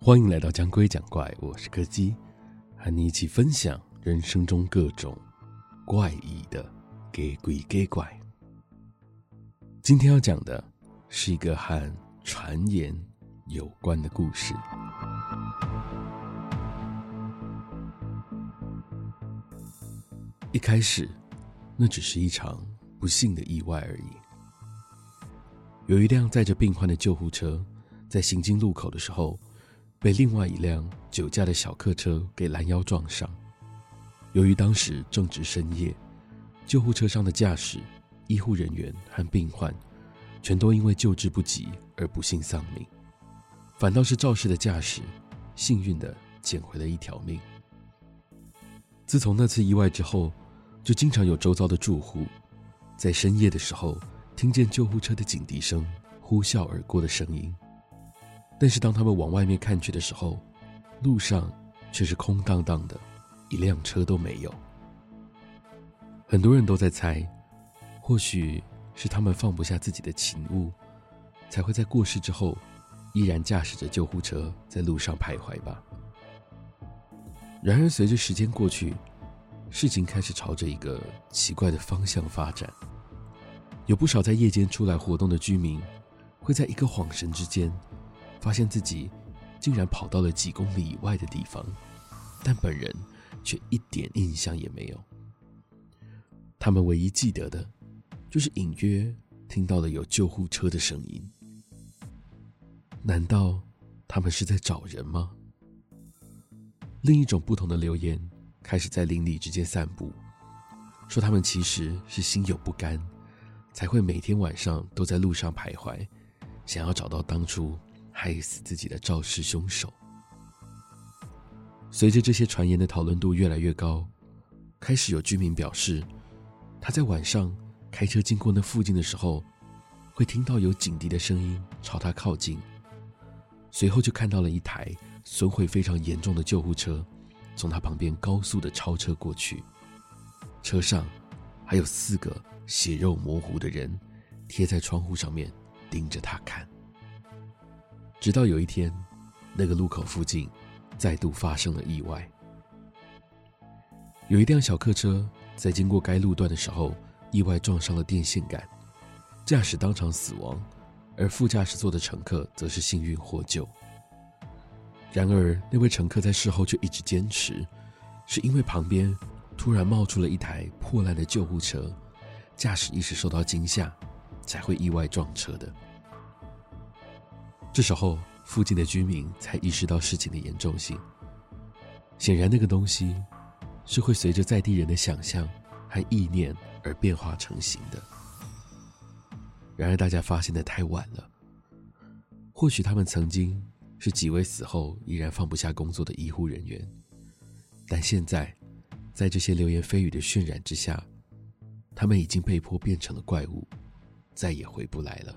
欢迎来到讲鬼讲怪，我是柯基，和你一起分享人生中各种怪异的给鬼给怪。今天要讲的是一个和传言有关的故事。一开始，那只是一场不幸的意外而已。有一辆载着病患的救护车，在行经路口的时候，被另外一辆酒驾的小客车给拦腰撞上。由于当时正值深夜，救护车上的驾驶、医护人员和病患全都因为救治不及而不幸丧命，反倒是肇事的驾驶幸运的捡回了一条命。自从那次意外之后，就经常有周遭的住户在深夜的时候听见救护车的警笛声呼啸而过的声音。但是当他们往外面看去的时候，路上却是空荡荡的，一辆车都没有。很多人都在猜，或许是他们放不下自己的情物，才会在过世之后，依然驾驶着救护车在路上徘徊吧。然而随着时间过去，事情开始朝着一个奇怪的方向发展。有不少在夜间出来活动的居民，会在一个恍神之间，发现自己竟然跑到了几公里以外的地方，但本人却一点印象也没有。他们唯一记得的，就是隐约听到了有救护车的声音。难道他们是在找人吗？另一种不同的留言开始在邻里之间散布，说他们其实是心有不甘，才会每天晚上都在路上徘徊，想要找到当初。害死自己的肇事凶手。随着这些传言的讨论度越来越高，开始有居民表示，他在晚上开车经过那附近的时候，会听到有警笛的声音朝他靠近。随后就看到了一台损毁非常严重的救护车从他旁边高速的超车过去，车上还有四个血肉模糊的人贴在窗户上面盯着他看。直到有一天，那个路口附近再度发生了意外。有一辆小客车在经过该路段的时候，意外撞上了电线杆，驾驶当场死亡，而副驾驶座的乘客则是幸运获救。然而，那位乘客在事后却一直坚持，是因为旁边突然冒出了一台破烂的救护车，驾驶一时受到惊吓，才会意外撞车的。这时候，附近的居民才意识到事情的严重性。显然，那个东西是会随着在地人的想象和意念而变化成型的。然而，大家发现的太晚了。或许他们曾经是几位死后依然放不下工作的医护人员，但现在，在这些流言蜚语的渲染之下，他们已经被迫变成了怪物，再也回不来了。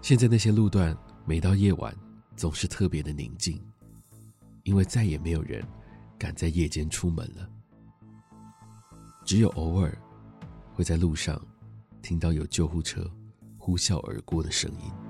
现在那些路段，每到夜晚总是特别的宁静，因为再也没有人敢在夜间出门了。只有偶尔会在路上听到有救护车呼啸而过的声音。